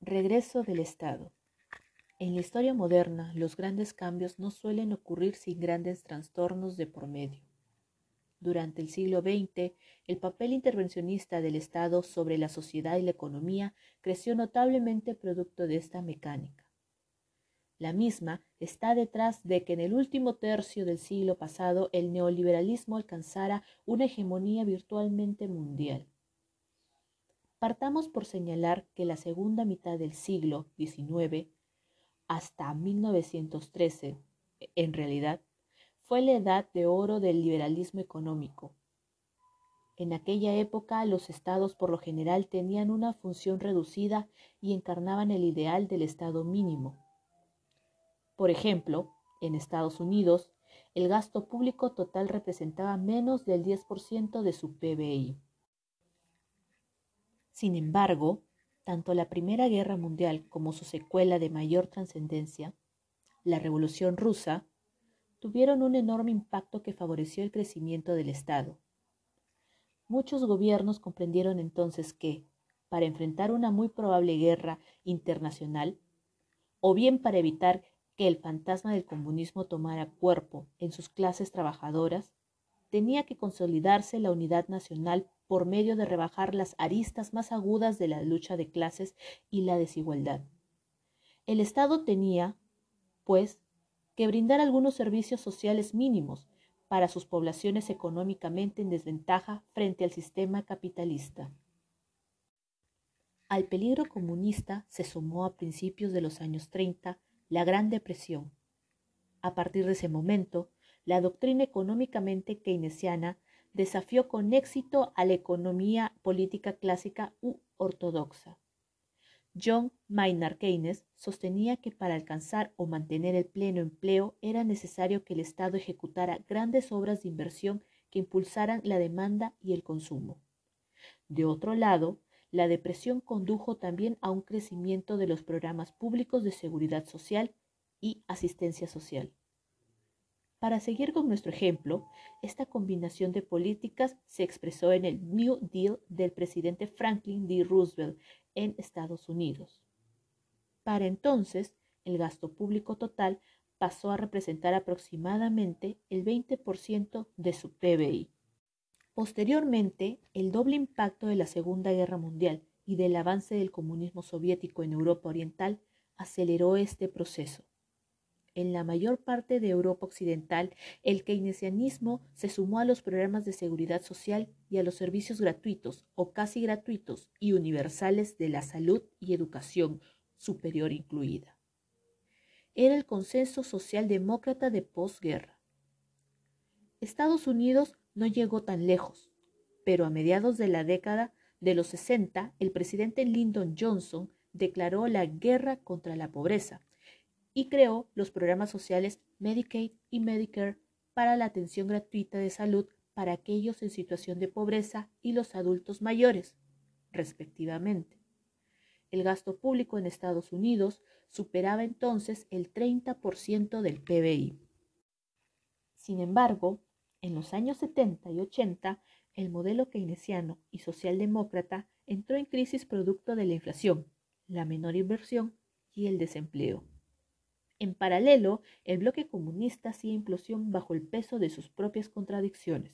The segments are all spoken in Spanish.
Regreso del Estado. En la historia moderna, los grandes cambios no suelen ocurrir sin grandes trastornos de por medio. Durante el siglo XX, el papel intervencionista del Estado sobre la sociedad y la economía creció notablemente producto de esta mecánica. La misma está detrás de que en el último tercio del siglo pasado el neoliberalismo alcanzara una hegemonía virtualmente mundial. Partamos por señalar que la segunda mitad del siglo XIX hasta 1913, en realidad, fue la edad de oro del liberalismo económico. En aquella época los estados por lo general tenían una función reducida y encarnaban el ideal del estado mínimo. Por ejemplo, en Estados Unidos, el gasto público total representaba menos del 10% de su PBI. Sin embargo, tanto la Primera Guerra Mundial como su secuela de mayor trascendencia, la Revolución Rusa, tuvieron un enorme impacto que favoreció el crecimiento del Estado. Muchos gobiernos comprendieron entonces que, para enfrentar una muy probable guerra internacional, o bien para evitar que el fantasma del comunismo tomara cuerpo en sus clases trabajadoras, tenía que consolidarse la unidad nacional por medio de rebajar las aristas más agudas de la lucha de clases y la desigualdad. El Estado tenía, pues, que brindar algunos servicios sociales mínimos para sus poblaciones económicamente en desventaja frente al sistema capitalista. Al peligro comunista se sumó a principios de los años 30 la Gran Depresión. A partir de ese momento, la doctrina económicamente keynesiana desafió con éxito a la economía política clásica u ortodoxa. John Maynard Keynes sostenía que para alcanzar o mantener el pleno empleo era necesario que el Estado ejecutara grandes obras de inversión que impulsaran la demanda y el consumo. De otro lado, la depresión condujo también a un crecimiento de los programas públicos de seguridad social y asistencia social. Para seguir con nuestro ejemplo, esta combinación de políticas se expresó en el New Deal del presidente Franklin D. Roosevelt en Estados Unidos. Para entonces, el gasto público total pasó a representar aproximadamente el 20% de su PBI. Posteriormente, el doble impacto de la Segunda Guerra Mundial y del avance del comunismo soviético en Europa Oriental aceleró este proceso en la mayor parte de Europa Occidental, el keynesianismo se sumó a los programas de seguridad social y a los servicios gratuitos o casi gratuitos y universales de la salud y educación superior incluida. Era el consenso socialdemócrata de posguerra. Estados Unidos no llegó tan lejos, pero a mediados de la década de los 60, el presidente Lyndon Johnson declaró la guerra contra la pobreza y creó los programas sociales Medicaid y Medicare para la atención gratuita de salud para aquellos en situación de pobreza y los adultos mayores, respectivamente. El gasto público en Estados Unidos superaba entonces el 30% del PBI. Sin embargo, en los años 70 y 80, el modelo keynesiano y socialdemócrata entró en crisis producto de la inflación, la menor inversión y el desempleo. En paralelo, el bloque comunista hacía implosión bajo el peso de sus propias contradicciones.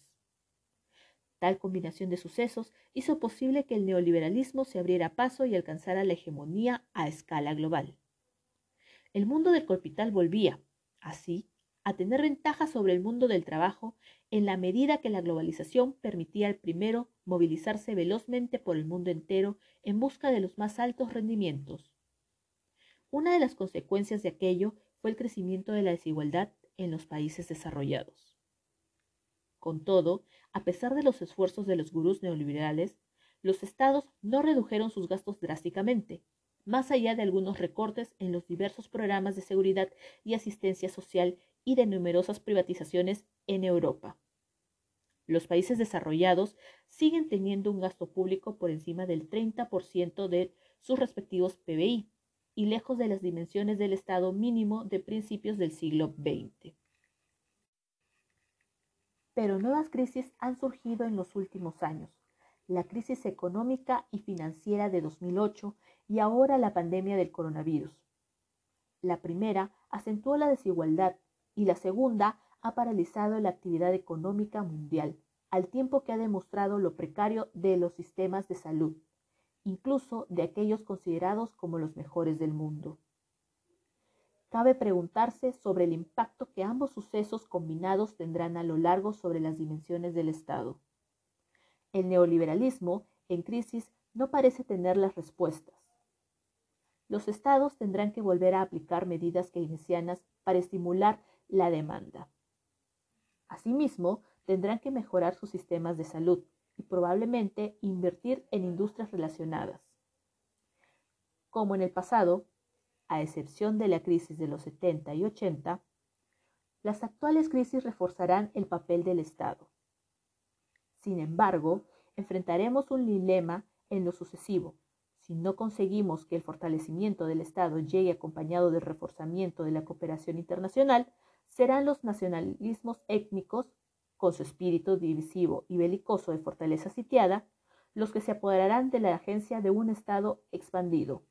Tal combinación de sucesos hizo posible que el neoliberalismo se abriera paso y alcanzara la hegemonía a escala global. El mundo del capital volvía, así, a tener ventaja sobre el mundo del trabajo en la medida que la globalización permitía al primero movilizarse velozmente por el mundo entero en busca de los más altos rendimientos. Una de las consecuencias de aquello fue el crecimiento de la desigualdad en los países desarrollados. Con todo, a pesar de los esfuerzos de los gurús neoliberales, los estados no redujeron sus gastos drásticamente, más allá de algunos recortes en los diversos programas de seguridad y asistencia social y de numerosas privatizaciones en Europa. Los países desarrollados siguen teniendo un gasto público por encima del 30% de sus respectivos PBI, y lejos de las dimensiones del Estado mínimo de principios del siglo XX. Pero nuevas crisis han surgido en los últimos años. la crisis económica y financiera de 2008 y ahora la pandemia del coronavirus. La primera acentuó la desigualdad y la segunda ha paralizado la actividad económica mundial, al tiempo que ha demostrado lo precario de los sistemas de salud, incluso de aquellos considerados como los mejores del mundo. Cabe preguntarse sobre el impacto que ambos sucesos combinados tendrán a lo largo sobre las dimensiones del Estado. El neoliberalismo en crisis no parece tener las respuestas. Los estados tendrán que volver a aplicar medidas keynesianas para estimular la demanda. Asimismo, tendrán que mejorar sus sistemas de salud y probablemente invertir en industrias relacionadas. Como en el pasado, a excepción de la crisis de los 70 y 80, las actuales crisis reforzarán el papel del Estado. Sin embargo, enfrentaremos un dilema en lo sucesivo. Si no conseguimos que el fortalecimiento del Estado llegue acompañado del reforzamiento de la cooperación internacional, serán los nacionalismos étnicos, con su espíritu divisivo y belicoso de fortaleza sitiada, los que se apoderarán de la agencia de un Estado expandido.